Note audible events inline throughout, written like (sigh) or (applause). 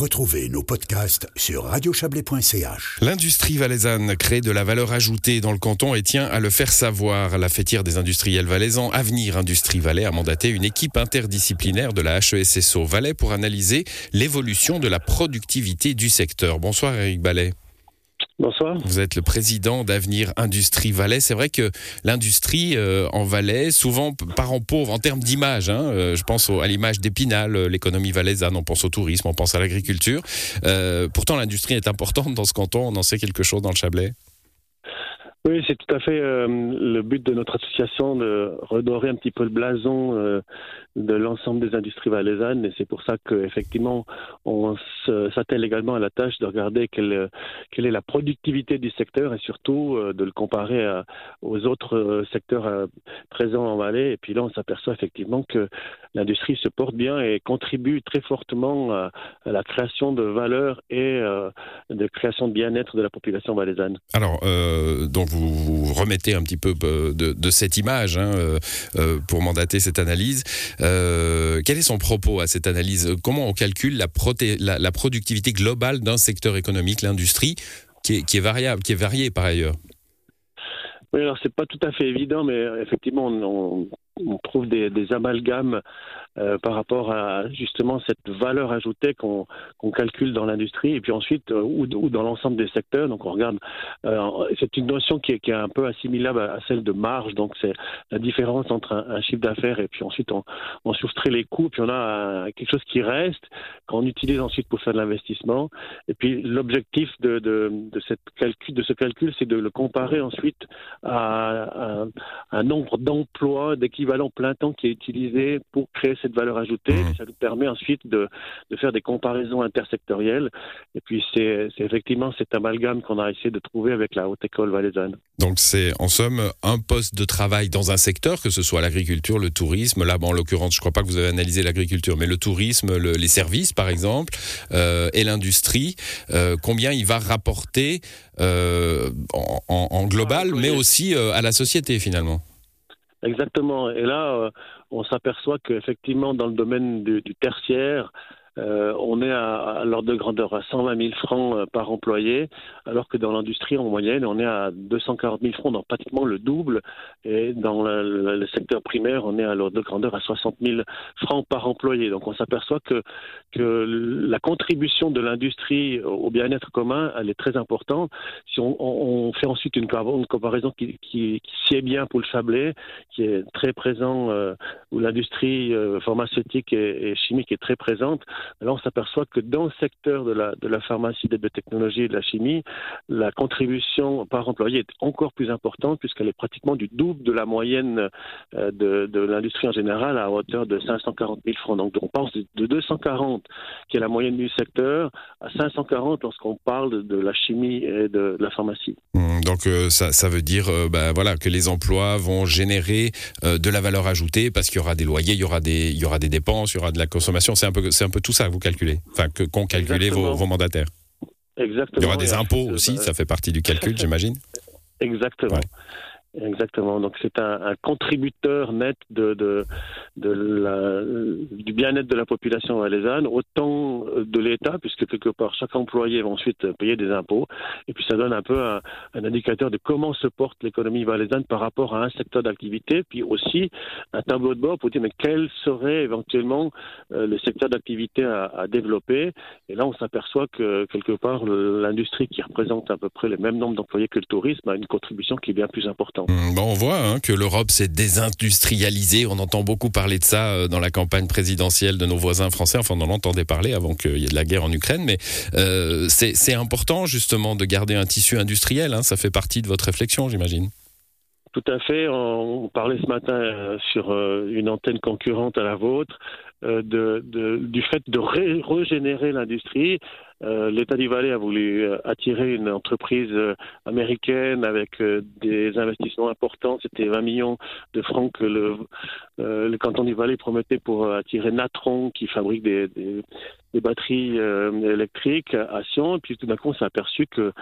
Retrouvez nos podcasts sur radiochablais.ch. L'industrie valaisanne crée de la valeur ajoutée dans le canton et tient à le faire savoir. La fêtière des industriels valaisans, Avenir Industrie Valais, a mandaté une équipe interdisciplinaire de la HESSO Valais pour analyser l'évolution de la productivité du secteur. Bonsoir Eric Ballet. Bonsoir. Vous êtes le président d'Avenir Industrie Valais. C'est vrai que l'industrie euh, en Valais, souvent parent pauvre en termes d'image. Hein, euh, je pense à l'image d'Épinal, euh, l'économie valaisanne, on pense au tourisme, on pense à l'agriculture. pourtant, l'industrie est importante dans ce canton. On en sait quelque chose dans le Chablais oui, c'est tout à fait le but de notre association de redorer un petit peu le blason de l'ensemble des industries valaisannes et c'est pour ça qu'effectivement on s'attelle également à la tâche de regarder quelle, quelle est la productivité du secteur et surtout euh, de le comparer aux autres euh, secteurs euh, présents en Valais et puis là on s'aperçoit effectivement que l'industrie se porte bien et contribue très fortement à, la création de valeur et de création de bien-être de la population valaisanne. Alors donc vous, vous, remettez un petit peu de, cette image hein, pour mandater cette analyse. Euh, quel est son propos à cette analyse? Comment on calcule la, productivité globale d'un secteur économique, l'industrie, qui est, variable, qui est variée par ailleurs? Oui, alors c'est pas tout à fait évident, mais effectivement, on trouve des, amalgames euh, par rapport à justement cette valeur ajoutée qu'on calcule dans l'industrie et puis ensuite euh, ou, dans l'ensemble des secteurs. Donc on regarde, euh, c'est une notion qui est, un peu assimilable à, celle de marge. Donc c'est la différence entre un, chiffre d'affaires et puis ensuite on, on soustrait les coûts puis on a quelque chose qui reste qu'on utilise ensuite pour faire de l'investissement. Et puis l'objectif de, ce calcul, c'est de le comparer ensuite à, un nombre d'emplois d'équivalent plein temps qui est utilisé pour créer cette valeur ajoutée. Mmh. Ça nous permet ensuite de, de, faire des comparaisons intersectorielles. Et puis c'est effectivement cet amalgame qu'on a essayé de trouver avec la haute école valaisanne. Donc c'est en somme un poste de travail dans un secteur, que ce soit l'agriculture, le tourisme. Là, bon, en l'occurrence, je ne crois pas que vous avez analysé l'agriculture, mais le tourisme, les services par exemple, euh, et l'industrie. Euh, combien il va rapporter euh, en, en, global, ah, mais aussi à la société finalement? Exactement. Et là, euh, on s'aperçoit qu'effectivement, dans le domaine du, du tertiaire, euh, on est à, l'ordre de grandeur à 120 000 francs euh, par employé, alors que dans l'industrie, en moyenne, on est à 240 000 francs, donc pratiquement le double. Et dans le, secteur primaire, on est à l'ordre de grandeur à 60 000 francs par employé. Donc on s'aperçoit que, la contribution de l'industrie au bien-être commun, elle est très importante. Si on, fait ensuite une, comparaison qui, sied bien pour le Chablais, qui est très présent, euh, où l'industrie pharmaceutique et chimique est très présente, alors on s'aperçoit que dans le secteur de la, de la pharmacie, des biotechnologies et de la chimie, la contribution par employé est encore plus importante puisqu'elle est pratiquement du double de la moyenne euh, de, l'industrie en général à hauteur de 540 000 francs. Donc on pense de 240 qui est la moyenne du secteur à 540 lorsqu'on parle de la chimie et de, la pharmacie. Mmh, donc euh, ça, veut dire euh, ben, voilà, que les emplois vont générer de la valeur ajoutée parce qu'il y aura des loyers, il y aura des, il y aura des dépenses, il y aura de la consommation. C'est un peu, c'est un peu tout ça, vous calculez, enfin, qu'ont calculé vos, vos, mandataires. Exactement. Il y aura des impôts aussi, ça fait partie du calcul, j'imagine. (laughs) Exactement. Exactement. Donc c'est un, contributeur net du bien-être de la population valaisanne, autant de l'État, puisque quelque part chaque employé va ensuite payer des impôts, et puis ça donne un peu un, indicateur de comment se porte l'économie valaisanne par rapport à un secteur d'activité, puis aussi un tableau de bord pour dire mais quel serait éventuellement euh, le secteur d'activité à, développer? Et là on s'aperçoit que quelque part l'industrie qui représente à peu près le même nombre d'employés que le tourisme a une contribution qui est bien plus importante. Bon, on voit hein, que l'Europe s'est désindustrialisée. On entend beaucoup parler de ça euh, dans la campagne présidentielle de nos voisins français. Enfin, on en entendait parler avant qu'il y ait de la guerre en Ukraine. Mais euh, c'est important justement de garder un tissu industriel. Hein. Ça fait partie de votre réflexion, j'imagine. Tout à fait. On parlait ce matin euh, sur une antenne concurrente à la vôtre de, du fait de régénérer l'industrie. Euh, L'État du Valais a voulu euh, attirer une entreprise euh, américaine avec des investissements importants. C'était 20 millions de francs que le, le canton du Valais promettait pour attirer Natron, qui fabrique des, des, des batteries électriques à Sion. Et puis tout d'un coup, on s'est aperçu que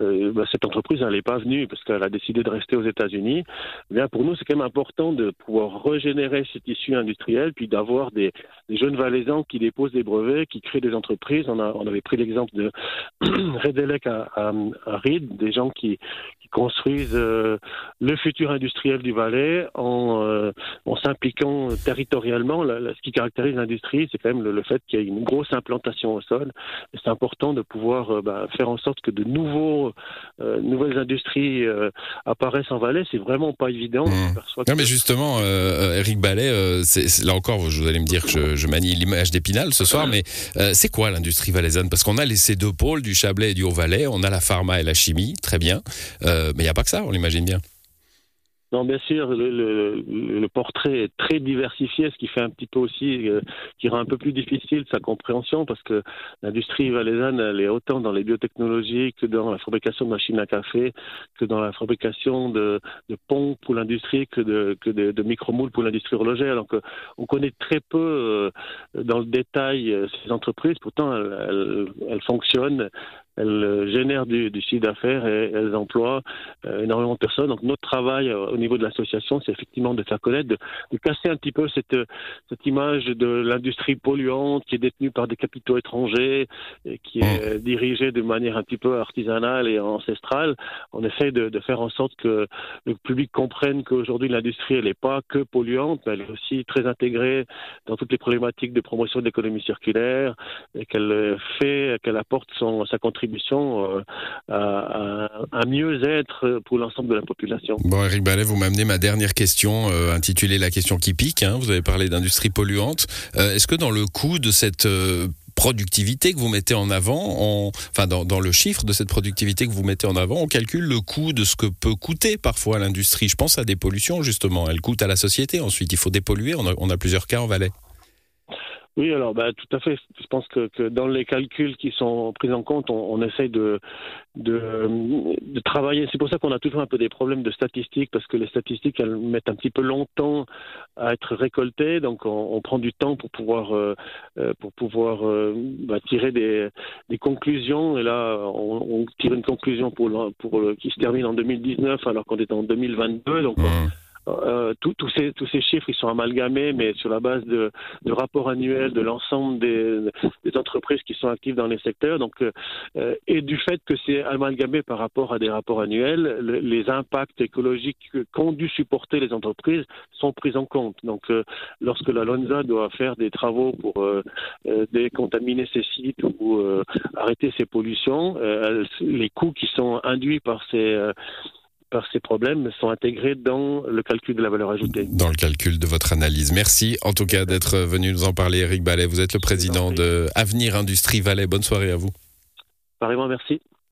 bah, cette entreprise n'allait pas venue parce qu'elle a décidé de rester aux États-Unis. Eh bien, pour nous, c'est quand même important de pouvoir régénérer ce tissu industriel, puis d'avoir des, jeunes Valaisans qui déposent des brevets, qui créent des entreprises. On, avait pris l'exemple de (clears throat) Redelec à, à, des gens qui, construisent euh, le futur industriel du Valais en, euh, s'impliquant territorialement. ce qui caractérise l'industrie, c'est quand même le, fait qu'il y a une grosse implantation au sol. C'est important de pouvoir euh, bah, faire en sorte que de nouveaux, nouvelles industries apparaissent en Valais. C'est vraiment pas évident. Mmh. Non, mais justement, Eric Ballet, c'est, là encore, vous allez me dire que je, je manie l'image d'Épinal ce soir, mais c'est quoi l'industrie valaisanne? Parce qu'on a ces deux pôles, du Chablais et du Haut-Valais. On a la pharma et la chimie, très bien. Euh, mais il n'y a pas que ça, on l'imagine bien. Bien sûr, le, portrait est très diversifié, ce qui fait un petit peu aussi, euh, qui rend un peu plus difficile sa compréhension, parce que l'industrie valaisanne, elle est autant dans les biotechnologies que dans la fabrication de machines à café, que dans la fabrication de, pompes pour l'industrie, que de, que de, micromoules pour l'industrie horlogère. Donc, euh, on connaît très peu dans le détail ces entreprises, pourtant elles fonctionnent elles euh, génèrent du, du chiffre d'affaires et elles emploient euh, énormément de personnes. Donc notre travail euh, au niveau de l'association, c'est effectivement de faire connaître, de, de, casser un petit peu cette, cette image de l'industrie polluante qui est détenue par des capitaux étrangers et qui est mmh. dirigée de manière un petit peu artisanale et ancestrale. On essaie de, de faire en sorte que le public comprenne qu'aujourd'hui l'industrie, elle n'est pas que polluante, mais elle est aussi très intégrée dans toutes les problématiques de promotion de l'économie circulaire et qu'elle fait, qu'elle apporte son, sa contribution euh, à, mieux-être pour l'ensemble de la population. Bon, Eric Ballet, vous m'amenez ma dernière question, euh, intitulée La question qui pique. Hein. vous avez parlé d'industrie polluante. Euh, est-ce que dans le coût de cette productivité que vous mettez en avant, enfin dans, le chiffre de cette productivité que vous mettez en avant, on calcule le coût de ce que peut coûter parfois l'industrie? Je pense à des pollutions justement. Elle coûte à la société. Ensuite, il faut dépolluer. On a, on a plusieurs cas en Valais. Oui, alors bah, tout à fait. Je pense que, dans les calculs qui sont pris en compte, on, essaye de, de, travailler. C'est pour ça qu'on a toujours un peu des problèmes de statistiques, parce que les statistiques, elles mettent un petit peu longtemps à être récoltées, donc on, prend du temps pour pouvoir, euh, euh pour pouvoir euh, bah, tirer des, des, conclusions. Et là, on, on, tire une conclusion pour, pour, qui se termine en 2019, alors qu'on est en 2022. Donc, mmh. Euh, tous ces, tous ces chiffres, ils sont amalgamés, mais sur la base de, de rapports annuels de l'ensemble des, des, entreprises qui sont actives dans les secteurs. Donc, euh, et du fait que c'est amalgamé par rapport à des rapports annuels, les impacts écologiques qu'ont dû supporter les entreprises sont pris en compte. Donc, euh, lorsque la LONSA doit faire des travaux pour euh, euh, décontaminer ses sites ou arrêter ses pollutions, les coûts qui sont induits par ces par ces problèmes sont intégrés dans le calcul de la valeur ajoutée. Dans le calcul de votre analyse. Merci en tout cas d'être venu nous en parler, Eric Ballet. Vous êtes le président de Avenir Industrie Valais. Bonne soirée à vous. Pareillement, merci.